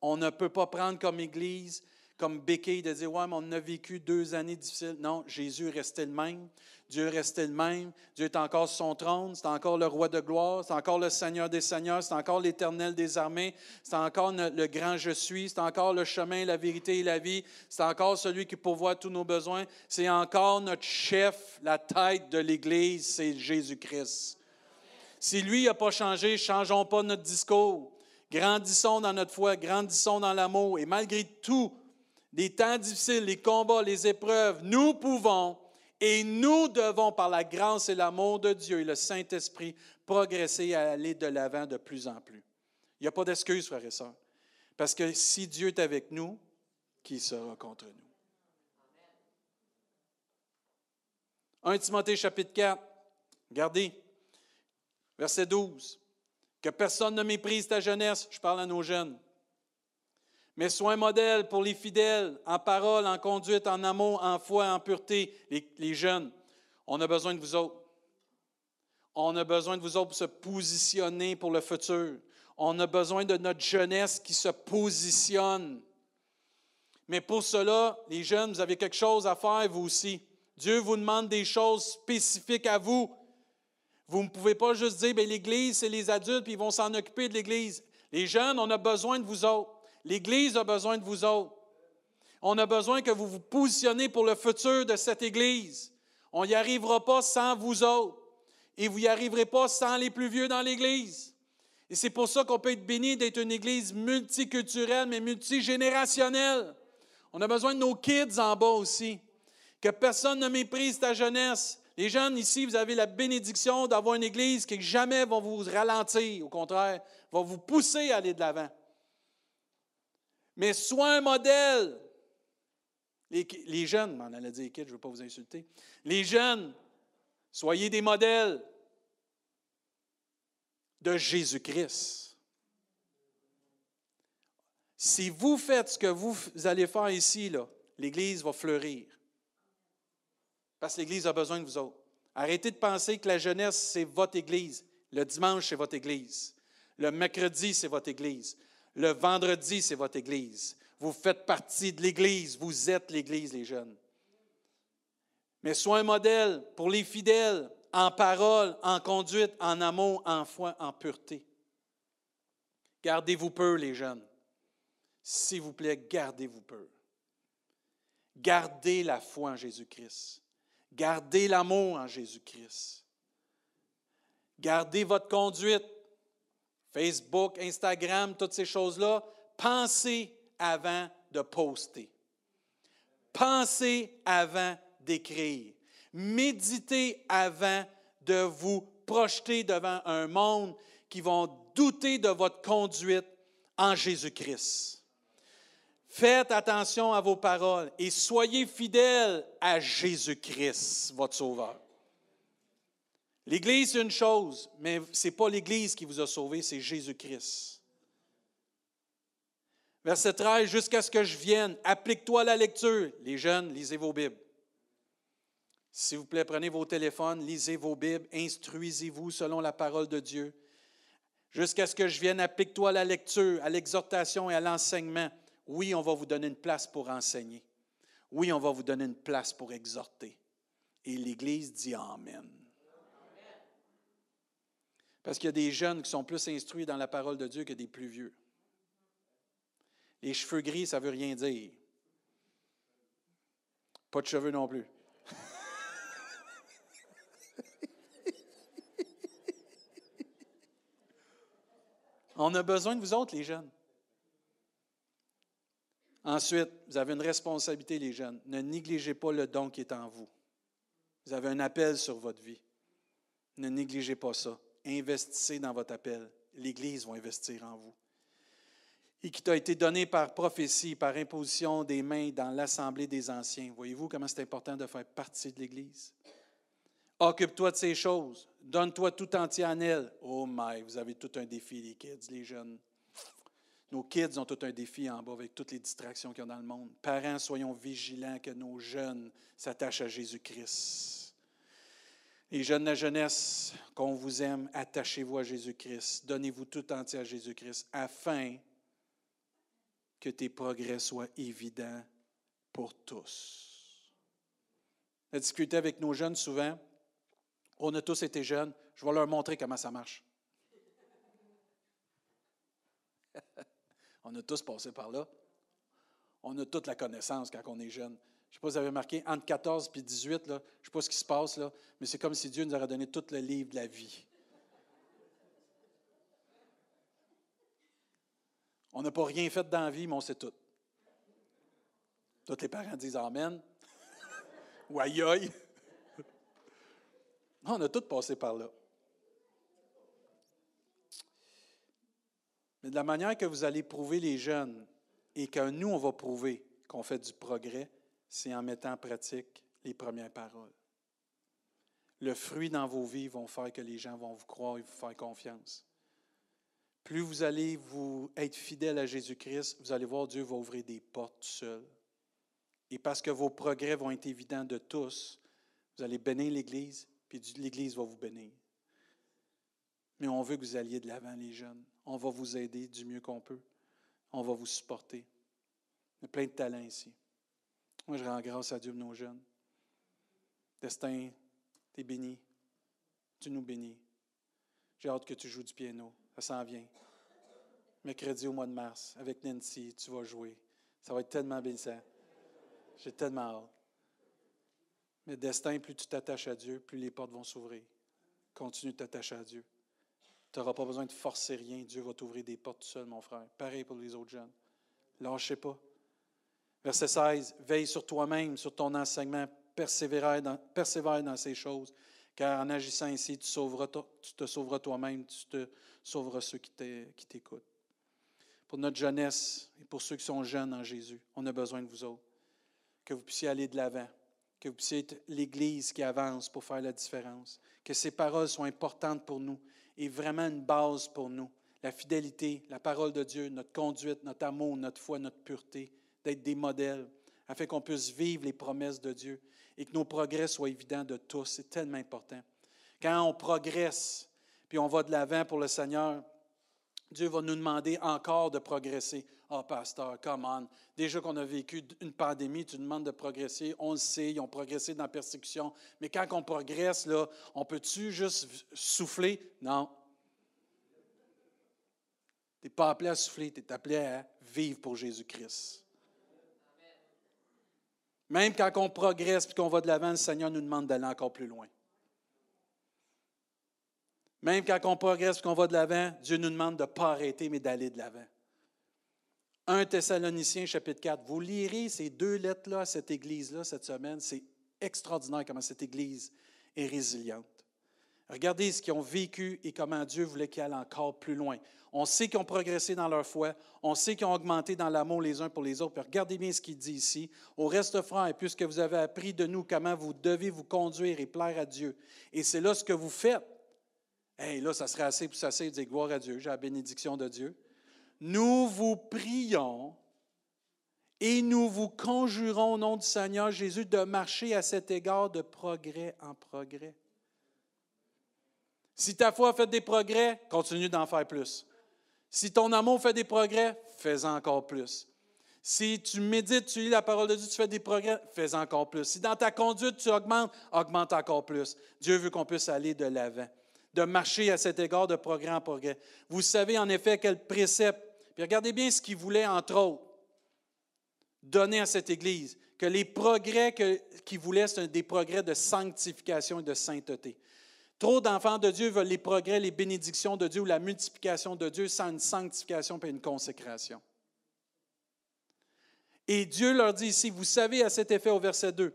On ne peut pas prendre comme Église comme béquille de dire Ouais, mais on a vécu deux années difficiles. Non, Jésus restait le même. Dieu restait le même. Dieu est encore sur son trône. C'est encore le roi de gloire. C'est encore le Seigneur des Seigneurs. C'est encore l'éternel des armées. C'est encore le grand je suis. C'est encore le chemin, la vérité et la vie. C'est encore celui qui pourvoit tous nos besoins. C'est encore notre chef, la tête de l'Église, c'est Jésus-Christ. Si lui n'a pas changé, changeons pas notre discours. Grandissons dans notre foi, grandissons dans l'amour. Et malgré tout, les temps difficiles, les combats, les épreuves, nous pouvons et nous devons, par la grâce et l'amour de Dieu et le Saint-Esprit, progresser et aller de l'avant de plus en plus. Il n'y a pas d'excuse, frères et sœurs. Parce que si Dieu est avec nous, qui sera contre nous? 1 Timothée chapitre 4, regardez, verset 12. Que personne ne méprise ta jeunesse, je parle à nos jeunes mais sois un modèle pour les fidèles, en parole, en conduite, en amour, en foi, en pureté. Les, jeunes, on a besoin de vous autres. On a besoin de vous autres pour se positionner pour le futur. On a besoin de notre jeunesse qui se positionne. Mais pour cela, les jeunes, vous avez quelque chose à faire, vous aussi. Dieu vous demande des choses spécifiques à vous. Vous ne pouvez pas juste dire, ben, l'Église, c'est les adultes, puis ils vont s'en occuper de l'Église. Les jeunes, on a besoin de vous autres. L'Église a besoin de vous autres. On a besoin que vous vous positionnez pour le futur de cette Église. On n'y arrivera pas sans vous autres. Et vous n'y arriverez pas sans les plus vieux dans l'Église. Et c'est pour ça qu'on peut être béni d'être une Église multiculturelle, mais multigénérationnelle. On a besoin de nos kids en bas aussi. Que personne ne méprise ta jeunesse. Les jeunes ici, vous avez la bénédiction d'avoir une Église qui jamais va vous ralentir. Au contraire, va vous pousser à aller de l'avant. Mais sois un modèle. Les, jeunes, m'en allait dire je ne veux pas vous insulter. Les jeunes, soyez des modèles de Jésus-Christ. Si vous faites ce que vous allez faire ici, l'Église va fleurir. Parce que l'Église a besoin de vous autres. Arrêtez de penser que la jeunesse, c'est votre Église. Le dimanche, c'est votre Église. Le mercredi, c'est votre Église. Le vendredi, c'est votre Église. Vous faites partie de l'Église. Vous êtes l'Église, les jeunes. Mais sois un modèle pour les fidèles en parole, en conduite, en amour, en foi, en pureté. Gardez-vous peu, les jeunes. S'il vous plaît, gardez-vous peu. Gardez la foi en Jésus-Christ. Gardez l'amour en Jésus-Christ. Gardez votre conduite. Facebook, Instagram, toutes ces choses-là, pensez avant de poster. Pensez avant d'écrire. Méditez avant de vous projeter devant un monde qui vont douter de votre conduite en Jésus-Christ. Faites attention à vos paroles et soyez fidèles à Jésus-Christ, votre Sauveur. L'Église, c'est une chose, mais ce n'est pas l'Église qui vous a sauvé, c'est Jésus-Christ. Verset 13, jusqu'à ce que je vienne, applique-toi à la lecture. Les jeunes, lisez vos Bibles. S'il vous plaît, prenez vos téléphones, lisez vos Bibles, instruisez-vous selon la parole de Dieu. Jusqu'à ce que je vienne, applique-toi à la lecture, à l'exhortation et à l'enseignement. Oui, on va vous donner une place pour enseigner. Oui, on va vous donner une place pour exhorter. Et l'Église dit Amen. Parce qu'il y a des jeunes qui sont plus instruits dans la parole de Dieu que des plus vieux. Les cheveux gris, ça ne veut rien dire. Pas de cheveux non plus. On a besoin de vous autres, les jeunes. Ensuite, vous avez une responsabilité, les jeunes. Ne négligez pas le don qui est en vous. Vous avez un appel sur votre vie. Ne négligez pas ça. Investissez dans votre appel. L'Église va investir en vous. Et qui t'a été donné par prophétie, par imposition des mains dans l'assemblée des anciens. Voyez-vous comment c'est important de faire partie de l'Église? Occupe-toi de ces choses. Donne-toi tout entier en elle. Oh my, vous avez tout un défi, les kids, les jeunes. Nos kids ont tout un défi en bas avec toutes les distractions qu'il y a dans le monde. Parents, soyons vigilants que nos jeunes s'attachent à Jésus-Christ. Les jeunes de la jeunesse, qu'on vous aime, attachez-vous à Jésus-Christ. Donnez-vous tout entier à Jésus-Christ afin que tes progrès soient évidents pour tous. On a discuté avec nos jeunes souvent. On a tous été jeunes. Je vais leur montrer comment ça marche. On a tous passé par là. On a toute la connaissance quand on est jeune. Je ne sais pas si vous avez marqué, entre 14 et 18, là, je ne sais pas ce qui se passe, là, mais c'est comme si Dieu nous aurait donné tout le livre de la vie. On n'a pas rien fait dans la vie, mais on sait tout. Tous les parents disent Amen. Ou aïe aïe. On a tous passé par là. Mais de la manière que vous allez prouver les jeunes et que nous, on va prouver qu'on fait du progrès, c'est en mettant en pratique les premières paroles. Le fruit dans vos vies vont faire que les gens vont vous croire et vous faire confiance. Plus vous allez vous être fidèle à Jésus-Christ, vous allez voir Dieu va ouvrir des portes seul. Et parce que vos progrès vont être évidents de tous, vous allez bénir l'Église, puis l'Église va vous bénir. Mais on veut que vous alliez de l'avant, les jeunes. On va vous aider du mieux qu'on peut. On va vous supporter. Il y a plein de talents ici. Moi, je rends grâce à Dieu pour nos jeunes. Destin, tu es béni. Tu nous bénis. J'ai hâte que tu joues du piano. Ça s'en vient. Mercredi au mois de mars, avec Nancy, tu vas jouer. Ça va être tellement bénissant. J'ai tellement hâte. Mais destin, plus tu t'attaches à Dieu, plus les portes vont s'ouvrir. Continue de t'attacher à Dieu. Tu n'auras pas besoin de forcer rien. Dieu va t'ouvrir des portes tout seul, mon frère. Pareil pour les autres jeunes. Lâchez pas. Verset 16. Veille sur toi-même, sur ton enseignement. Persévère dans, persévère dans ces choses. Car en agissant ainsi, tu, sauveras, tu te sauveras toi-même, tu te sauveras ceux qui t'écoutent. Pour notre jeunesse et pour ceux qui sont jeunes en Jésus, on a besoin de vous autres. Que vous puissiez aller de l'avant que vous puissiez être l'Église qui avance pour faire la différence, que ces paroles soient importantes pour nous et vraiment une base pour nous. La fidélité, la parole de Dieu, notre conduite, notre amour, notre foi, notre pureté, d'être des modèles, afin qu'on puisse vivre les promesses de Dieu et que nos progrès soient évidents de tous. C'est tellement important. Quand on progresse, puis on va de l'avant pour le Seigneur, Dieu va nous demander encore de progresser. Oh, pasteur, come on. Déjà qu'on a vécu une pandémie, tu demandes de progresser. On le sait, ils ont progressé dans la persécution. Mais quand on progresse, on peut-tu juste souffler? Non. Tu n'es pas appelé à souffler, tu es appelé à vivre pour Jésus-Christ. Même quand on progresse et qu'on va de l'avant, le Seigneur nous demande d'aller encore plus loin. Même quand on progresse et qu'on va de l'avant, Dieu nous demande de ne pas arrêter, mais d'aller de l'avant. 1 Thessaloniciens chapitre 4. Vous lirez ces deux lettres-là à cette église-là cette semaine. C'est extraordinaire comment cette église est résiliente. Regardez ce qu'ils ont vécu et comment Dieu voulait qu'ils aillent encore plus loin. On sait qu'ils ont progressé dans leur foi, on sait qu'ils ont augmenté dans l'amour les uns pour les autres. regardez bien ce qu'il dit ici. Au reste, frères, puisque vous avez appris de nous comment vous devez vous conduire et plaire à Dieu, et c'est là ce que vous faites, Hey, là, ça serait assez pour s'asseoir et dire gloire à Dieu, j'ai la bénédiction de Dieu. Nous vous prions et nous vous conjurons au nom du Seigneur Jésus de marcher à cet égard de progrès en progrès. Si ta foi fait des progrès, continue d'en faire plus. Si ton amour fait des progrès, fais encore plus. Si tu médites, tu lis la parole de Dieu, tu fais des progrès, fais encore plus. Si dans ta conduite, tu augmentes, augmente encore plus. Dieu veut qu'on puisse aller de l'avant de marcher à cet égard de progrès en progrès. Vous savez en effet quel précepte, puis regardez bien ce qu'il voulait, entre autres, donner à cette Église, que les progrès qu'il voulait, c'est des progrès de sanctification et de sainteté. Trop d'enfants de Dieu veulent les progrès, les bénédictions de Dieu ou la multiplication de Dieu sans une sanctification et une consécration. Et Dieu leur dit ici, vous savez à cet effet au verset 2,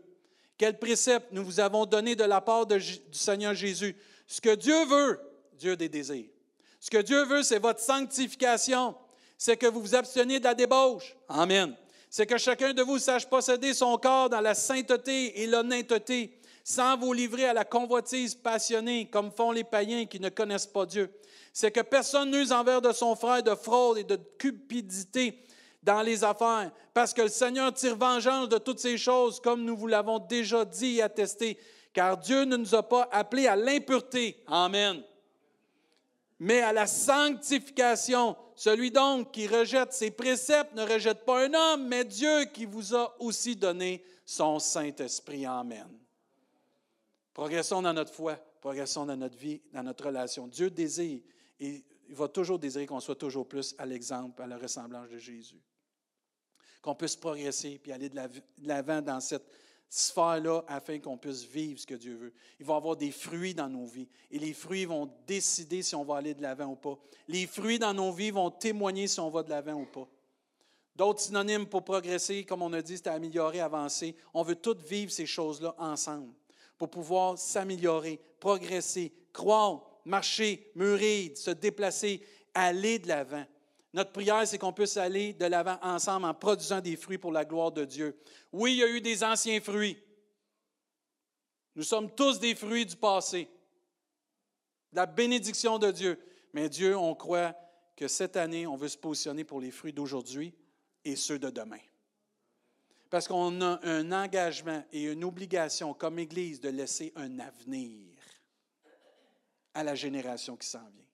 Quel précepte nous vous avons donné de la part du Seigneur Jésus? Ce que Dieu veut, Dieu des désirs. Ce que Dieu veut, c'est votre sanctification. C'est que vous vous absteniez de la débauche. Amen. C'est que chacun de vous sache posséder son corps dans la sainteté et l'honnêteté, sans vous livrer à la convoitise passionnée, comme font les païens qui ne connaissent pas Dieu. C'est que personne n'use envers de son frère de fraude et de cupidité dans les affaires, parce que le Seigneur tire vengeance de toutes ces choses, comme nous vous l'avons déjà dit et attesté, car Dieu ne nous a pas appelés à l'impureté. Amen. Mais à la sanctification. Celui donc qui rejette ses préceptes ne rejette pas un homme, mais Dieu qui vous a aussi donné son Saint-Esprit. Amen. Progressons dans notre foi, progressons dans notre vie, dans notre relation. Dieu désire et il va toujours désirer qu'on soit toujours plus à l'exemple, à la ressemblance de Jésus qu'on puisse progresser puis aller de l'avant dans cette sphère-là afin qu'on puisse vivre ce que Dieu veut. Il va y avoir des fruits dans nos vies et les fruits vont décider si on va aller de l'avant ou pas. Les fruits dans nos vies vont témoigner si on va de l'avant ou pas. D'autres synonymes pour progresser, comme on a dit, c'est améliorer, avancer. On veut tous vivre ces choses-là ensemble pour pouvoir s'améliorer, progresser, croire, marcher, mûrir, se déplacer, aller de l'avant. Notre prière, c'est qu'on puisse aller de l'avant ensemble en produisant des fruits pour la gloire de Dieu. Oui, il y a eu des anciens fruits. Nous sommes tous des fruits du passé, la bénédiction de Dieu. Mais Dieu, on croit que cette année, on veut se positionner pour les fruits d'aujourd'hui et ceux de demain. Parce qu'on a un engagement et une obligation comme Église de laisser un avenir à la génération qui s'en vient.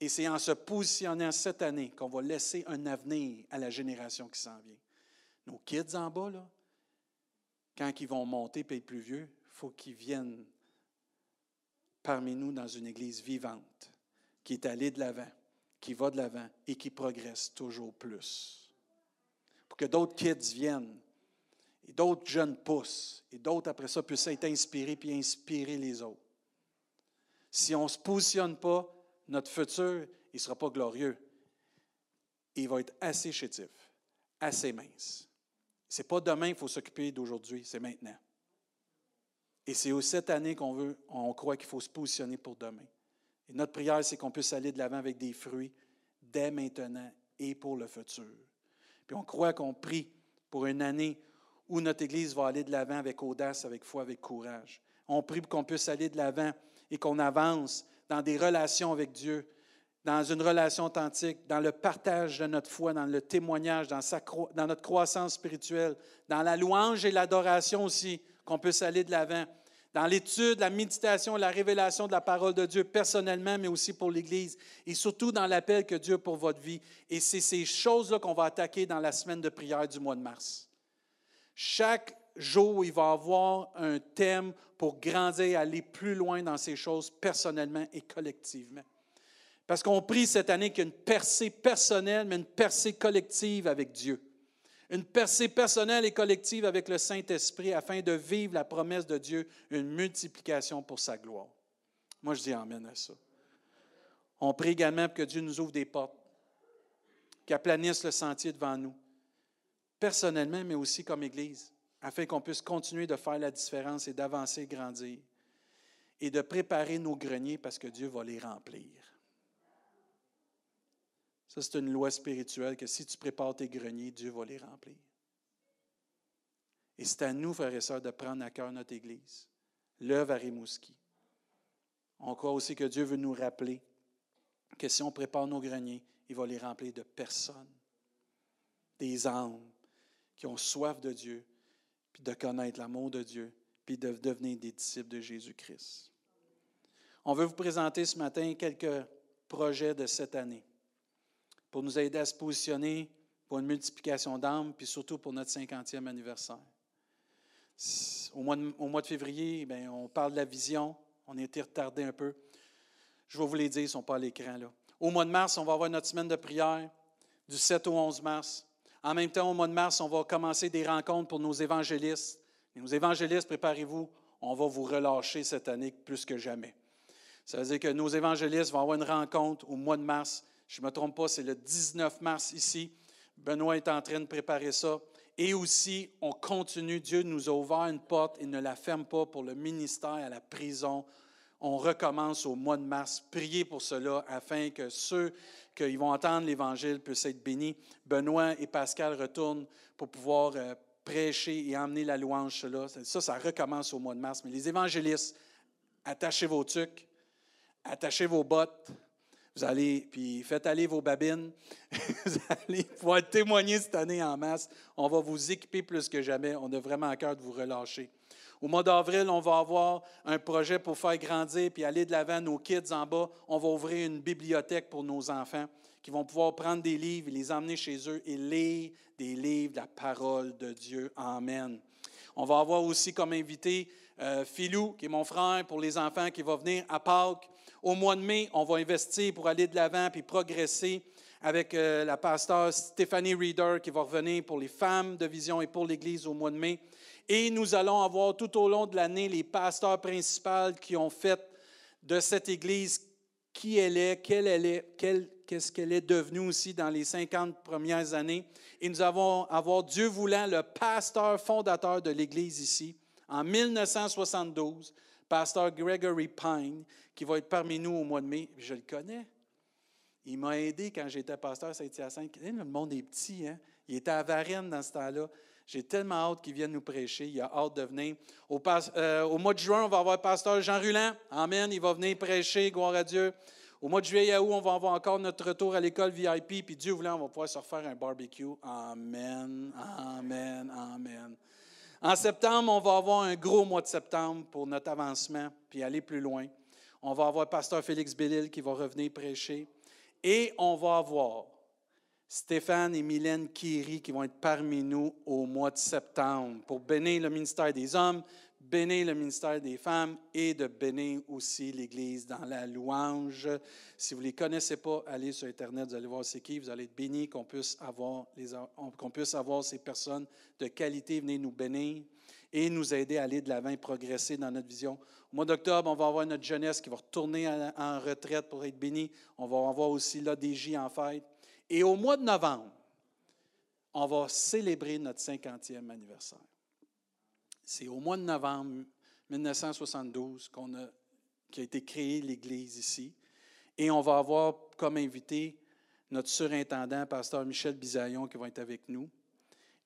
Et c'est en se positionnant cette année qu'on va laisser un avenir à la génération qui s'en vient. Nos kids en bas, là, quand ils vont monter et être plus vieux, il faut qu'ils viennent parmi nous dans une église vivante, qui est allée de l'avant, qui va de l'avant et qui progresse toujours plus. Pour que d'autres kids viennent et d'autres jeunes poussent et d'autres après ça puissent être inspirés puis inspirer les autres. Si on ne se positionne pas, notre futur, il ne sera pas glorieux. Il va être assez chétif, assez mince. Ce n'est pas demain qu'il faut s'occuper d'aujourd'hui, c'est maintenant. Et c'est cette année qu'on veut, on croit qu'il faut se positionner pour demain. Et notre prière, c'est qu'on puisse aller de l'avant avec des fruits dès maintenant et pour le futur. Puis on croit qu'on prie pour une année où notre Église va aller de l'avant avec audace, avec foi, avec courage. On prie pour qu'on puisse aller de l'avant et qu'on avance dans des relations avec Dieu, dans une relation authentique, dans le partage de notre foi, dans le témoignage, dans, notre croissance spirituelle, dans la louange et l'adoration aussi, qu'on puisse aller de l'avant, dans l'étude, la méditation, la révélation de la parole de Dieu personnellement, mais aussi pour l'Église, et surtout dans l'appel que Dieu a pour votre vie. Et c'est ces choses-là qu'on va attaquer dans la semaine de prière du mois de mars. Chaque jour, il va avoir un thème pour grandir, aller plus loin dans ces choses personnellement et collectivement. Parce qu'on prie cette année qu'il y a une percée personnelle, mais une percée collective avec Dieu. Une percée personnelle et collective avec le Saint-Esprit afin de vivre la promesse de Dieu, une multiplication pour sa gloire. Moi, je dis Amen à ça. On prie également pour que Dieu nous ouvre des portes, qu'il aplanisse le sentier devant nous, personnellement, mais aussi comme Église afin qu'on puisse continuer de faire la différence et d'avancer grandir, et de préparer nos greniers parce que Dieu va les remplir. Ça, c'est une loi spirituelle que si tu prépares tes greniers, Dieu va les remplir. Et c'est à nous, frères et sœurs, de prendre à cœur notre Église, l'œuvre à Rimouski. On croit aussi que Dieu veut nous rappeler que si on prépare nos greniers, il va les remplir de personnes, des âmes qui ont soif de Dieu, puis de connaître l'amour de Dieu, puis de devenir des disciples de Jésus-Christ. On veut vous présenter ce matin quelques projets de cette année pour nous aider à se positionner pour une multiplication d'âmes, puis surtout pour notre 50e anniversaire. Au mois de, février, bien, on parle de la vision. On a été retardé un peu. Je vais vous les dire, ils ne sont pas à l'écran. Là. Au mois de mars, on va avoir notre semaine de prière du 7 au 11 mars. En même temps, au mois de mars, on va commencer des rencontres pour nos évangélistes. nos évangélistes, préparez-vous, on va vous relâcher cette année plus que jamais. Ça veut dire que nos évangélistes vont avoir une rencontre au mois de mars. Je ne me trompe pas, c'est le 19 mars ici. Benoît est en train de préparer ça. Et aussi, on continue. Dieu nous a ouvert une porte et ne la ferme pas pour le ministère à la prison. On recommence au mois de mars. Priez pour cela afin que ceux qui vont entendre l'Évangile puissent être bénis. Benoît et Pascal retournent pour pouvoir euh, prêcher et emmener la louange. Cela. Ça, ça recommence au mois de mars. Mais les évangélistes, attachez vos tucs, attachez vos bottes, vous allez, puis faites aller vos babines. vous allez pouvoir témoigner cette année en masse. On va vous équiper plus que jamais. On a vraiment à cœur de vous relâcher. Au mois d'avril, on va avoir un projet pour faire grandir puis aller de l'avant nos kids en bas. On va ouvrir une bibliothèque pour nos enfants qui vont pouvoir prendre des livres et les emmener chez eux et lire des livres de la parole de Dieu. Amen. On va avoir aussi comme invité euh, Philou, qui est mon frère pour les enfants, qui va venir à Pâques. Au mois de mai, on va investir pour aller de l'avant puis progresser avec euh, la pasteur Stéphanie Reeder qui va revenir pour les femmes de vision et pour l'Église au mois de mai. Et nous allons avoir tout au long de l'année les pasteurs principaux qui ont fait de cette Église qui elle est, quelle elle est, qu'est-ce qu'elle est devenue aussi dans les 50 premières années. Et nous allons avoir, Dieu voulant, le pasteur fondateur de l'Église ici, en 1972, pasteur Gregory Pine, qui va être parmi nous au mois de mai. Je le connais. Il m'a aidé quand j'étais pasteur Saint-Hyacinthe. Le monde est petit, hein? Il était à Varennes dans ce temps-là. J'ai tellement hâte qu'il vienne nous prêcher. Il a hâte de venir. Au, euh, au, mois de juin, on va avoir le pasteur Jean Ruland. Amen. Il va venir prêcher. Gloire à Dieu. Au mois de juillet août, on va avoir encore notre retour à l'école VIP. Puis Dieu voulant, on va pouvoir se refaire un barbecue. Amen. Amen. Amen. En septembre, on va avoir un gros mois de septembre pour notre avancement, puis aller plus loin. On va avoir pasteur Félix Bellil qui va revenir prêcher. Et on va avoir Stéphane et Mylène Kiri qui vont être parmi nous au mois de septembre pour bénir le ministère des hommes, bénir le ministère des femmes et de bénir aussi l'Église dans la louange. Si vous ne les connaissez pas, allez sur Internet, vous allez voir c'est qui, vous allez être bénis, qu'on puisse, avoir puisse avoir ces personnes de qualité venir nous bénir et nous aider à aller de l'avant et progresser dans notre vision. Au mois d'octobre, on va avoir notre jeunesse qui va retourner en retraite pour être bénie. On va avoir aussi l'ADJ en fête. Et au mois de novembre, on va célébrer notre 50e anniversaire. C'est au mois de novembre 1972 qu'on a, a été créée l'Église ici. Et on va avoir comme invité notre surintendant, pasteur Michel Bisaillon, qui va être avec nous.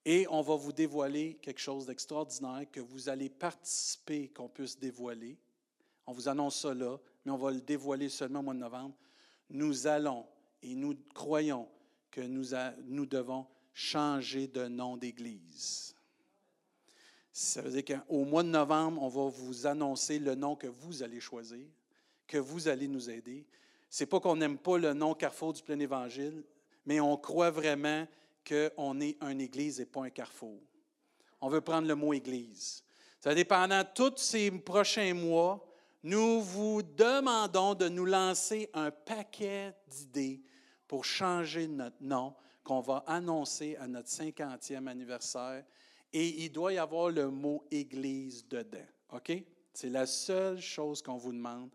Et on va vous dévoiler quelque chose d'extraordinaire que vous allez participer, qu'on puisse dévoiler. On vous annonce ça là, mais on va le dévoiler seulement au mois de novembre. Nous allons et nous croyons que nous, nous devons changer de nom d'Église. Ça veut dire qu'au mois de novembre, on va vous annoncer le nom que vous allez choisir, que vous allez nous aider. Ce n'est pas qu'on n'aime pas le nom Carrefour du plein évangile, mais on croit vraiment qu'on est une église et pas un carrefour. On veut prendre le mot église. Ça pendant tous ces prochains mois, nous vous demandons de nous lancer un paquet d'idées pour changer notre nom qu'on va annoncer à notre 50e anniversaire. Et il doit y avoir le mot Église dedans. OK? C'est la seule chose qu'on vous demande.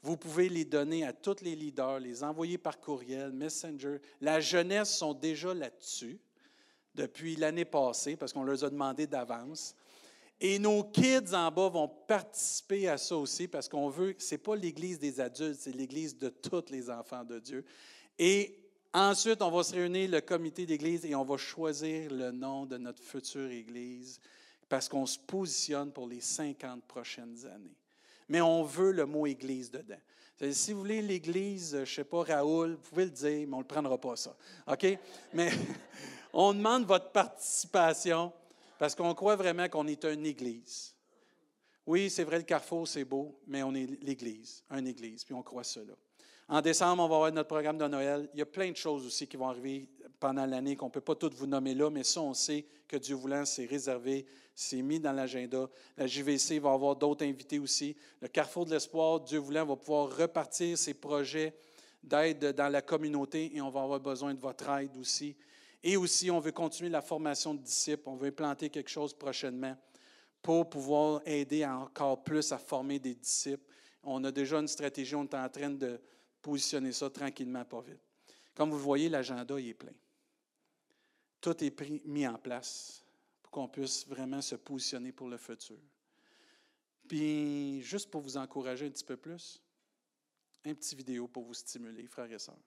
Vous pouvez les donner à tous les leaders, les envoyer par courriel, Messenger. La jeunesse sont déjà là-dessus depuis l'année passée parce qu'on leur a demandé d'avance. Et nos kids en bas vont participer à ça aussi parce qu'on veut, ce n'est pas l'Église des adultes, c'est l'Église de tous les enfants de Dieu. Et ensuite, on va se réunir, le comité d'Église, et on va choisir le nom de notre future Église parce qu'on se positionne pour les 50 prochaines années mais on veut le mot Église dedans. Si vous voulez l'Église, je ne sais pas, Raoul, vous pouvez le dire, mais on ne le prendra pas, ça. OK? Mais on demande votre participation parce qu'on croit vraiment qu'on est une Église. Oui, c'est vrai, le carrefour, c'est beau, mais on est l'Église, une Église, puis on croit cela. En décembre, on va avoir notre programme de Noël. Il y a plein de choses aussi qui vont arriver pendant l'année qu'on ne peut pas toutes vous nommer là, mais ça, on sait que Dieu voulant, c'est réservé c'est mis dans l'agenda. La JVC va avoir d'autres invités aussi. Le Carrefour de l'Espoir, Dieu voulant, va pouvoir repartir ses projets d'aide dans la communauté et on va avoir besoin de votre aide aussi. Et aussi, on veut continuer la formation de disciples. On veut implanter quelque chose prochainement pour pouvoir aider encore plus à former des disciples. On a déjà une stratégie, on est en train de positionner ça tranquillement, pas vite. Comme vous voyez, l'agenda est plein. Tout est mis en place pour qu'on puisse vraiment se positionner pour le futur. Puis, juste pour vous encourager un petit peu plus, un petit vidéo pour vous stimuler, frères et sœurs.